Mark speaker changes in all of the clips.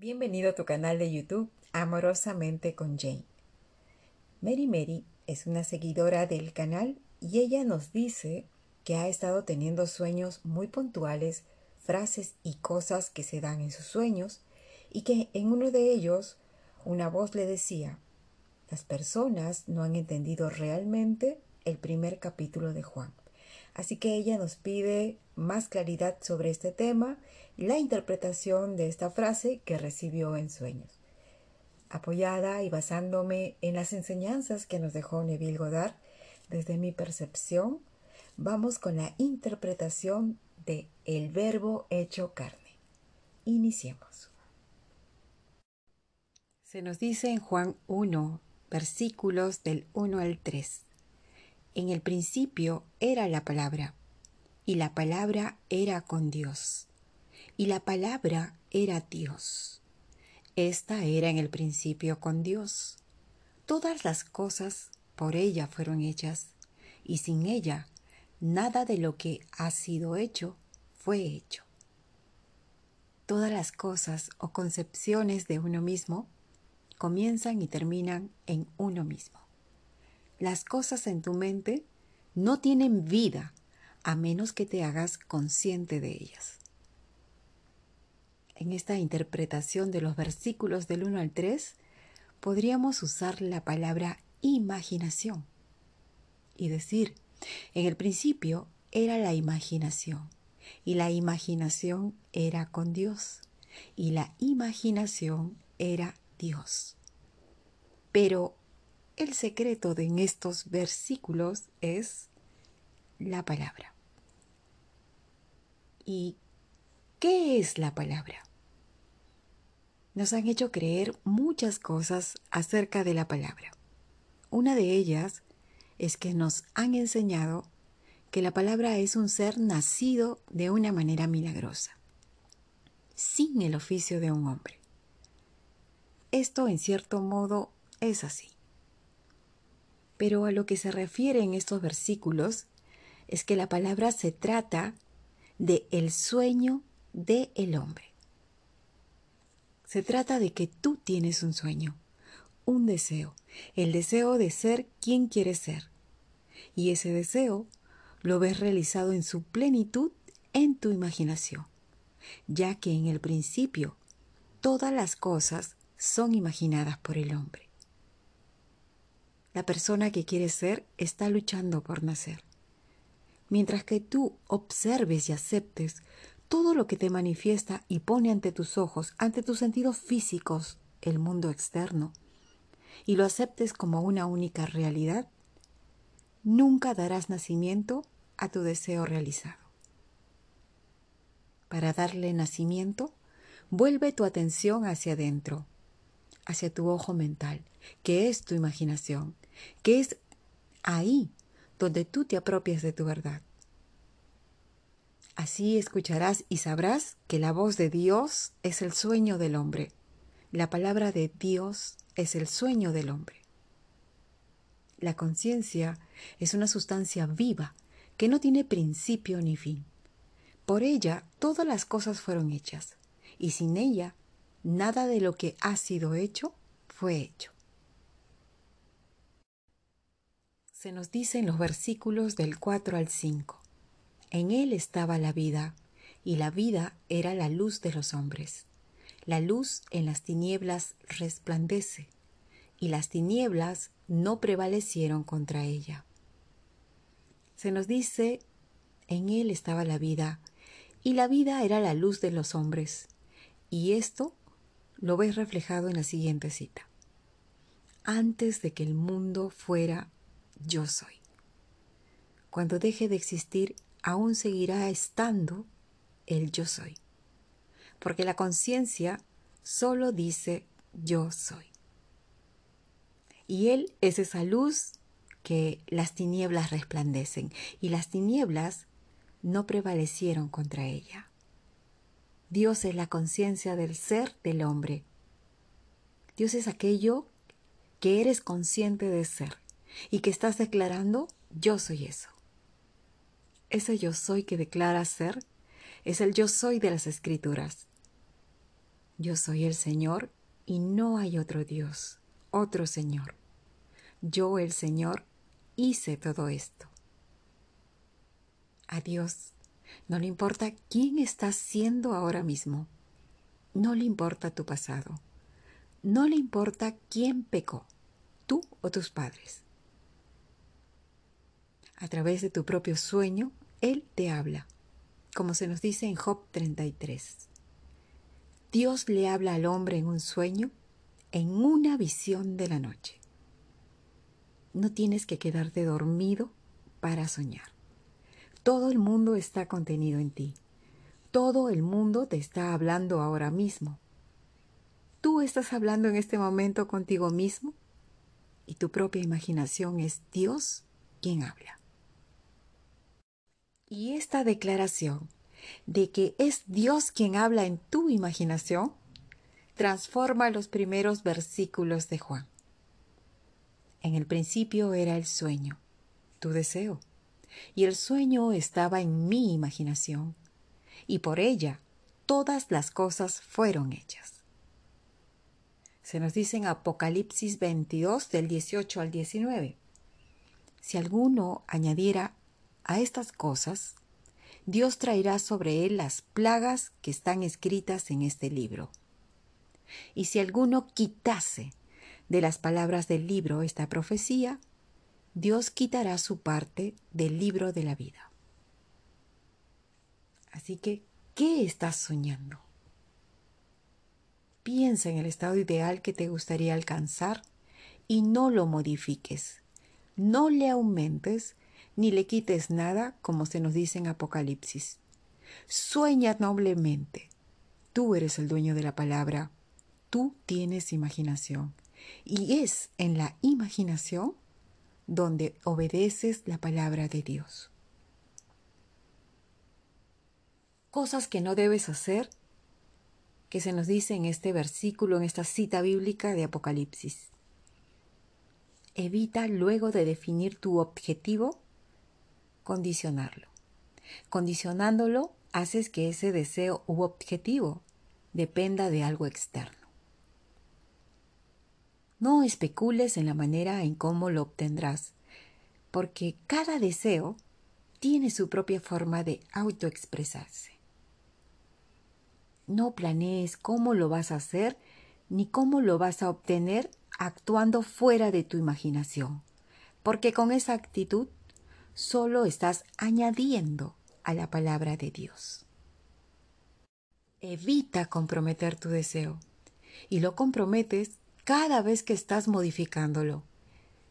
Speaker 1: Bienvenido a tu canal de YouTube Amorosamente con Jane. Mary Mary es una seguidora del canal y ella nos dice que ha estado teniendo sueños muy puntuales, frases y cosas que se dan en sus sueños y que en uno de ellos una voz le decía, las personas no han entendido realmente el primer capítulo de Juan. Así que ella nos pide más claridad sobre este tema y la interpretación de esta frase que recibió en sueños. Apoyada y basándome en las enseñanzas que nos dejó Neville Goddard, desde mi percepción, vamos con la interpretación de el verbo hecho carne. Iniciemos. Se nos dice en Juan 1, versículos del 1 al 3. En el principio era la palabra, y la palabra era con Dios, y la palabra era Dios. Esta era en el principio con Dios. Todas las cosas por ella fueron hechas, y sin ella nada de lo que ha sido hecho fue hecho. Todas las cosas o concepciones de uno mismo comienzan y terminan en uno mismo las cosas en tu mente no tienen vida a menos que te hagas consciente de ellas. En esta interpretación de los versículos del 1 al 3, podríamos usar la palabra imaginación y decir, en el principio era la imaginación y la imaginación era con Dios y la imaginación era Dios. Pero el secreto de en estos versículos es la palabra. ¿Y qué es la palabra? Nos han hecho creer muchas cosas acerca de la palabra. Una de ellas es que nos han enseñado que la palabra es un ser nacido de una manera milagrosa, sin el oficio de un hombre. Esto en cierto modo es así. Pero a lo que se refiere en estos versículos es que la palabra se trata de el sueño de el hombre. Se trata de que tú tienes un sueño, un deseo, el deseo de ser quien quieres ser. Y ese deseo lo ves realizado en su plenitud en tu imaginación, ya que en el principio todas las cosas son imaginadas por el hombre. La persona que quieres ser está luchando por nacer. Mientras que tú observes y aceptes todo lo que te manifiesta y pone ante tus ojos, ante tus sentidos físicos, el mundo externo, y lo aceptes como una única realidad, nunca darás nacimiento a tu deseo realizado. Para darle nacimiento, vuelve tu atención hacia adentro, hacia tu ojo mental, que es tu imaginación, que es ahí donde tú te apropias de tu verdad. Así escucharás y sabrás que la voz de Dios es el sueño del hombre. La palabra de Dios es el sueño del hombre. La conciencia es una sustancia viva que no tiene principio ni fin. Por ella todas las cosas fueron hechas, y sin ella nada de lo que ha sido hecho fue hecho. Se nos dice en los versículos del 4 al 5. En él estaba la vida, y la vida era la luz de los hombres. La luz en las tinieblas resplandece, y las tinieblas no prevalecieron contra ella. Se nos dice, en él estaba la vida, y la vida era la luz de los hombres. Y esto lo ves reflejado en la siguiente cita. Antes de que el mundo fuera yo soy. Cuando deje de existir, aún seguirá estando el yo soy. Porque la conciencia solo dice yo soy. Y Él es esa luz que las tinieblas resplandecen y las tinieblas no prevalecieron contra ella. Dios es la conciencia del ser del hombre. Dios es aquello que eres consciente de ser y que estás declarando, yo soy eso. Ese yo soy que declara ser es el yo soy de las escrituras. Yo soy el Señor y no hay otro Dios, otro Señor. Yo, el Señor, hice todo esto. A Dios no le importa quién estás siendo ahora mismo. No le importa tu pasado. No le importa quién pecó, tú o tus padres. A través de tu propio sueño, Él te habla, como se nos dice en Job 33. Dios le habla al hombre en un sueño, en una visión de la noche. No tienes que quedarte dormido para soñar. Todo el mundo está contenido en ti. Todo el mundo te está hablando ahora mismo. Tú estás hablando en este momento contigo mismo y tu propia imaginación es Dios quien habla. Y esta declaración de que es Dios quien habla en tu imaginación transforma los primeros versículos de Juan. En el principio era el sueño, tu deseo y el sueño estaba en mi imaginación, y por ella todas las cosas fueron hechas. Se nos dice en Apocalipsis 22 del 18 al 19. Si alguno añadiera a estas cosas, Dios traerá sobre él las plagas que están escritas en este libro. Y si alguno quitase de las palabras del libro esta profecía, Dios quitará su parte del libro de la vida. Así que, ¿qué estás soñando? Piensa en el estado ideal que te gustaría alcanzar y no lo modifiques. No le aumentes ni le quites nada, como se nos dice en Apocalipsis. Sueña noblemente. Tú eres el dueño de la palabra. Tú tienes imaginación. Y es en la imaginación donde obedeces la palabra de Dios. Cosas que no debes hacer, que se nos dice en este versículo, en esta cita bíblica de Apocalipsis. Evita luego de definir tu objetivo, condicionarlo. Condicionándolo, haces que ese deseo u objetivo dependa de algo externo. No especules en la manera en cómo lo obtendrás, porque cada deseo tiene su propia forma de autoexpresarse. No planees cómo lo vas a hacer ni cómo lo vas a obtener actuando fuera de tu imaginación, porque con esa actitud solo estás añadiendo a la palabra de Dios. Evita comprometer tu deseo y lo comprometes cada vez que estás modificándolo.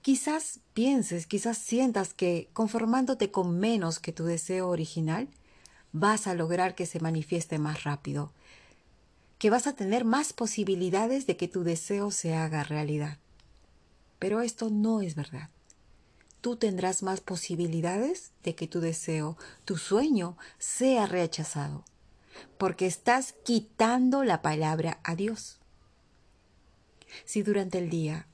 Speaker 1: Quizás pienses, quizás sientas que conformándote con menos que tu deseo original, vas a lograr que se manifieste más rápido, que vas a tener más posibilidades de que tu deseo se haga realidad. Pero esto no es verdad. Tú tendrás más posibilidades de que tu deseo, tu sueño, sea rechazado, porque estás quitando la palabra a Dios. Si durante el día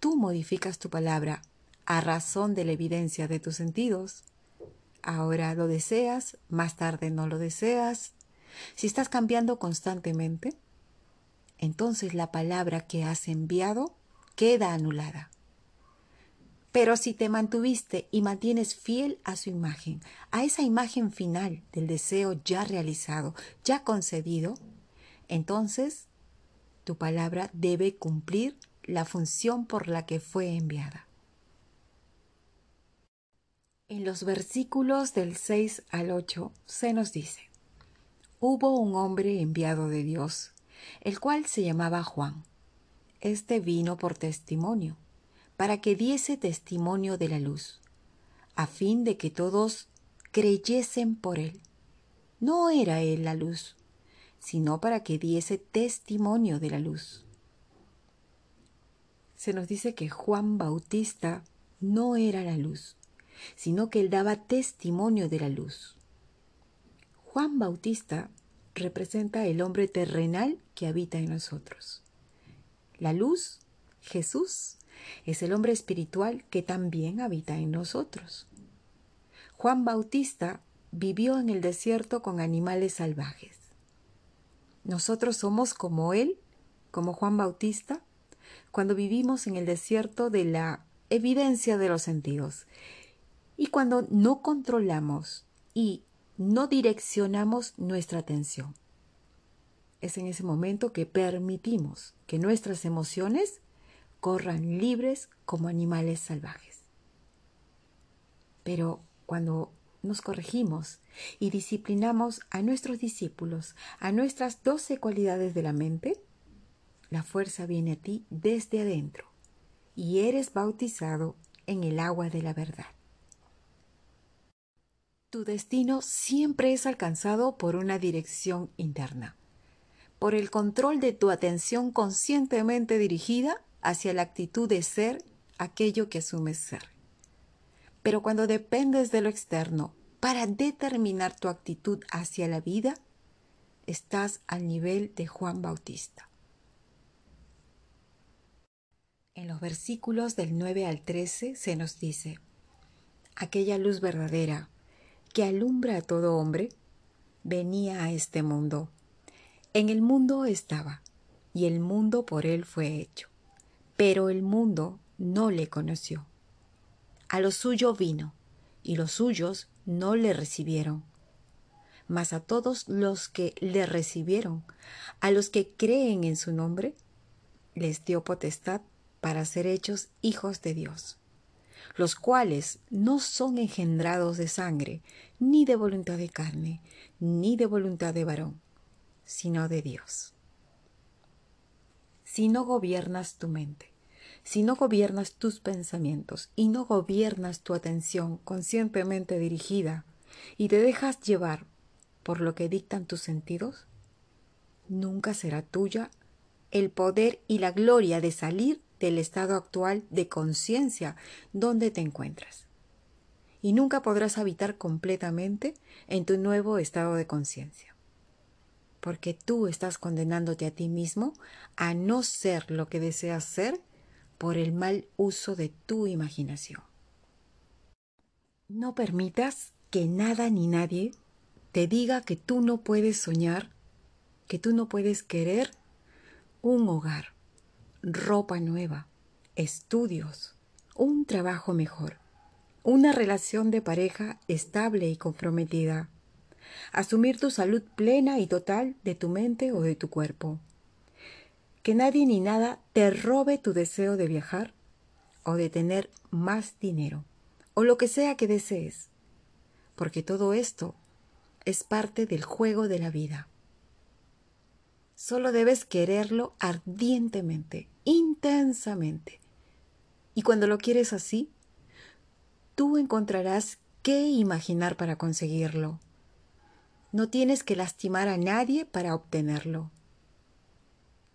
Speaker 1: tú modificas tu palabra a razón de la evidencia de tus sentidos, ahora lo deseas, más tarde no lo deseas, si estás cambiando constantemente, entonces la palabra que has enviado queda anulada. Pero si te mantuviste y mantienes fiel a su imagen, a esa imagen final del deseo ya realizado, ya concedido, entonces tu palabra debe cumplir la función por la que fue enviada. En los versículos del 6 al 8 se nos dice, Hubo un hombre enviado de Dios, el cual se llamaba Juan. Este vino por testimonio, para que diese testimonio de la luz, a fin de que todos creyesen por él. No era él la luz, sino para que diese testimonio de la luz. Se nos dice que Juan Bautista no era la luz, sino que él daba testimonio de la luz. Juan Bautista representa el hombre terrenal que habita en nosotros. La luz, Jesús, es el hombre espiritual que también habita en nosotros. Juan Bautista vivió en el desierto con animales salvajes Nosotros somos como Él, como Juan Bautista, cuando vivimos en el desierto de la evidencia de los sentidos y cuando no controlamos y no direccionamos nuestra atención. Es en ese momento que permitimos que nuestras emociones corran libres como animales salvajes. Pero cuando nos corregimos y disciplinamos a nuestros discípulos, a nuestras doce cualidades de la mente, la fuerza viene a ti desde adentro y eres bautizado en el agua de la verdad. Tu destino siempre es alcanzado por una dirección interna, por el control de tu atención conscientemente dirigida hacia la actitud de ser aquello que asumes ser. Pero cuando dependes de lo externo para determinar tu actitud hacia la vida, estás al nivel de Juan Bautista. En los versículos del 9 al 13 se nos dice, aquella luz verdadera que alumbra a todo hombre, venía a este mundo. En el mundo estaba, y el mundo por él fue hecho, pero el mundo no le conoció. A lo suyo vino, y los suyos no le recibieron. Mas a todos los que le recibieron, a los que creen en su nombre, les dio potestad para ser hechos hijos de Dios, los cuales no son engendrados de sangre, ni de voluntad de carne, ni de voluntad de varón, sino de Dios. Si no gobiernas tu mente, si no gobiernas tus pensamientos y no gobiernas tu atención conscientemente dirigida y te dejas llevar por lo que dictan tus sentidos, nunca será tuya el poder y la gloria de salir del estado actual de conciencia donde te encuentras. Y nunca podrás habitar completamente en tu nuevo estado de conciencia. Porque tú estás condenándote a ti mismo a no ser lo que deseas ser por el mal uso de tu imaginación. No permitas que nada ni nadie te diga que tú no puedes soñar, que tú no puedes querer un hogar, ropa nueva, estudios, un trabajo mejor, una relación de pareja estable y comprometida, asumir tu salud plena y total de tu mente o de tu cuerpo, que nadie ni nada te robe tu deseo de viajar o de tener más dinero o lo que sea que desees, porque todo esto es parte del juego de la vida. Solo debes quererlo ardientemente, intensamente. Y cuando lo quieres así, tú encontrarás qué imaginar para conseguirlo. No tienes que lastimar a nadie para obtenerlo.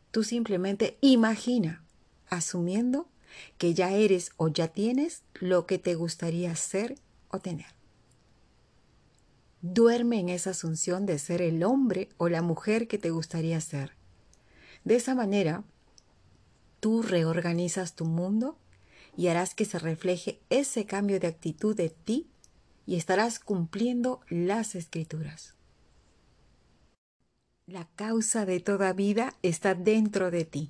Speaker 1: Tú simplemente imagina, asumiendo que ya eres o ya tienes lo que te gustaría ser o tener. Duerme en esa asunción de ser el hombre o la mujer que te gustaría ser. De esa manera, tú reorganizas tu mundo y harás que se refleje ese cambio de actitud de ti y estarás cumpliendo las escrituras. La causa de toda vida está dentro de ti.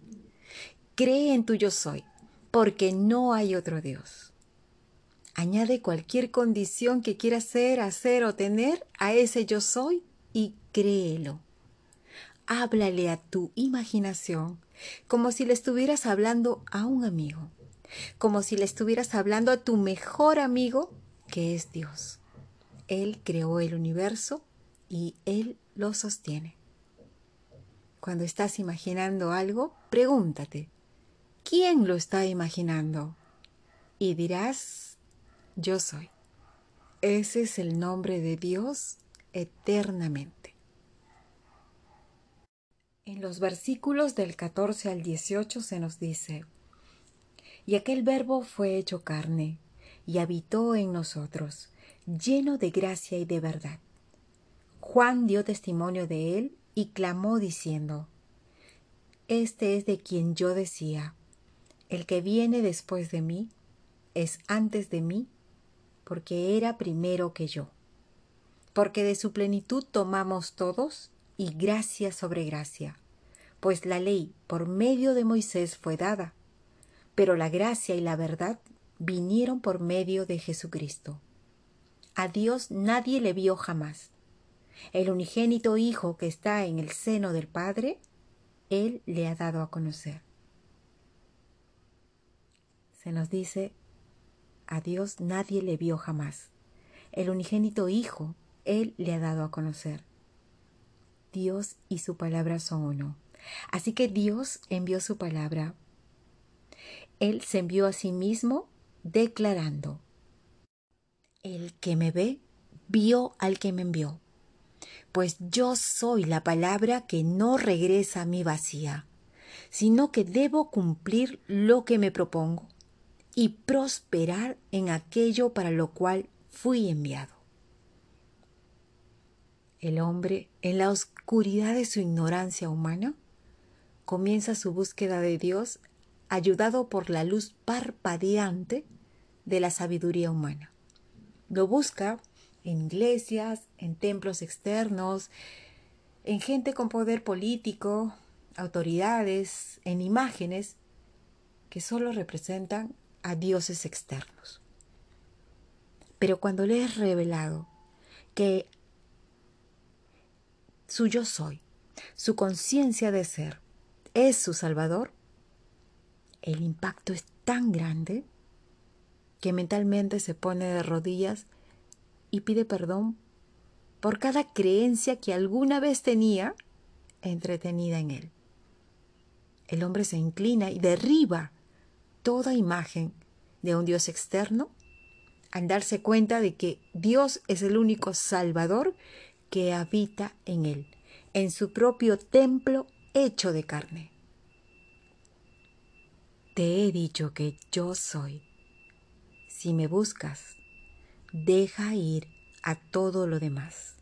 Speaker 1: Cree en tu yo soy, porque no hay otro Dios. Añade cualquier condición que quieras ser, hacer o tener a ese yo soy y créelo. Háblale a tu imaginación como si le estuvieras hablando a un amigo, como si le estuvieras hablando a tu mejor amigo, que es Dios. Él creó el universo y Él lo sostiene. Cuando estás imaginando algo, pregúntate, ¿quién lo está imaginando? Y dirás, yo soy. Ese es el nombre de Dios eternamente. En los versículos del 14 al 18 se nos dice, y aquel verbo fue hecho carne y habitó en nosotros, lleno de gracia y de verdad. Juan dio testimonio de él y clamó diciendo, Este es de quien yo decía, el que viene después de mí es antes de mí, porque era primero que yo. Porque de su plenitud tomamos todos, y gracia sobre gracia, pues la ley por medio de Moisés fue dada, pero la gracia y la verdad vinieron por medio de Jesucristo. A Dios nadie le vio jamás. El unigénito Hijo que está en el seno del Padre, Él le ha dado a conocer. Se nos dice, a Dios nadie le vio jamás. El unigénito Hijo, Él le ha dado a conocer. Dios y su palabra son uno. Así que Dios envió su palabra. Él se envió a sí mismo declarando, El que me ve, vio al que me envió. Pues yo soy la palabra que no regresa a mí vacía, sino que debo cumplir lo que me propongo y prosperar en aquello para lo cual fui enviado. El hombre, en la oscuridad de su ignorancia humana, comienza su búsqueda de Dios ayudado por la luz parpadeante de la sabiduría humana. Lo busca en iglesias, en templos externos, en gente con poder político, autoridades, en imágenes que solo representan a dioses externos. Pero cuando le es revelado que su yo soy, su conciencia de ser, es su Salvador, el impacto es tan grande que mentalmente se pone de rodillas y pide perdón por cada creencia que alguna vez tenía entretenida en él. El hombre se inclina y derriba toda imagen de un Dios externo al darse cuenta de que Dios es el único Salvador que habita en él, en su propio templo hecho de carne. Te he dicho que yo soy. Si me buscas, deja ir a todo lo demás.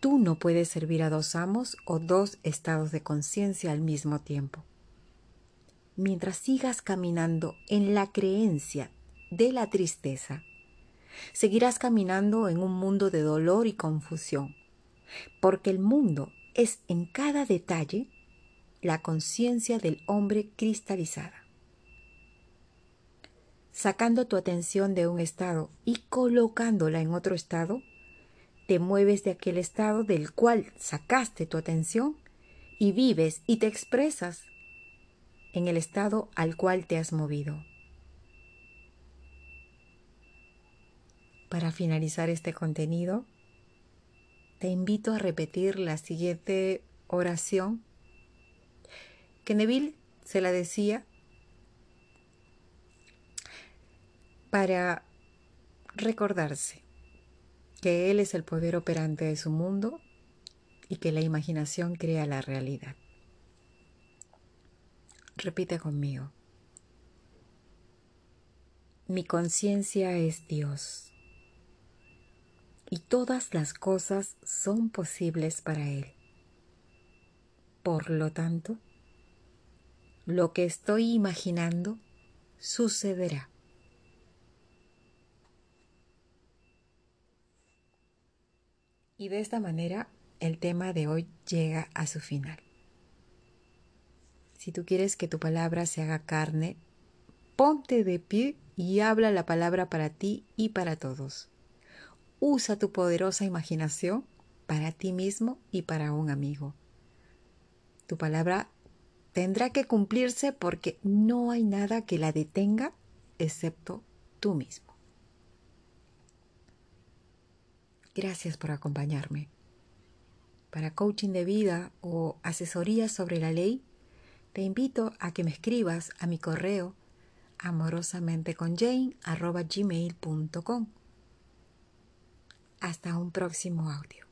Speaker 1: Tú no puedes servir a dos amos o dos estados de conciencia al mismo tiempo. Mientras sigas caminando en la creencia de la tristeza, seguirás caminando en un mundo de dolor y confusión, porque el mundo es en cada detalle la conciencia del hombre cristalizada. Sacando tu atención de un estado y colocándola en otro estado, te mueves de aquel estado del cual sacaste tu atención y vives y te expresas en el estado al cual te has movido. Para finalizar este contenido, te invito a repetir la siguiente oración que Neville se la decía para recordarse que Él es el poder operante de su mundo y que la imaginación crea la realidad. Repite conmigo. Mi conciencia es Dios y todas las cosas son posibles para Él. Por lo tanto, lo que estoy imaginando sucederá. Y de esta manera el tema de hoy llega a su final. Si tú quieres que tu palabra se haga carne, ponte de pie y habla la palabra para ti y para todos. Usa tu poderosa imaginación para ti mismo y para un amigo. Tu palabra tendrá que cumplirse porque no hay nada que la detenga excepto tú mismo. Gracias por acompañarme. Para coaching de vida o asesoría sobre la ley, te invito a que me escribas a mi correo amorosamenteconjane.gmail.com. Hasta un próximo audio.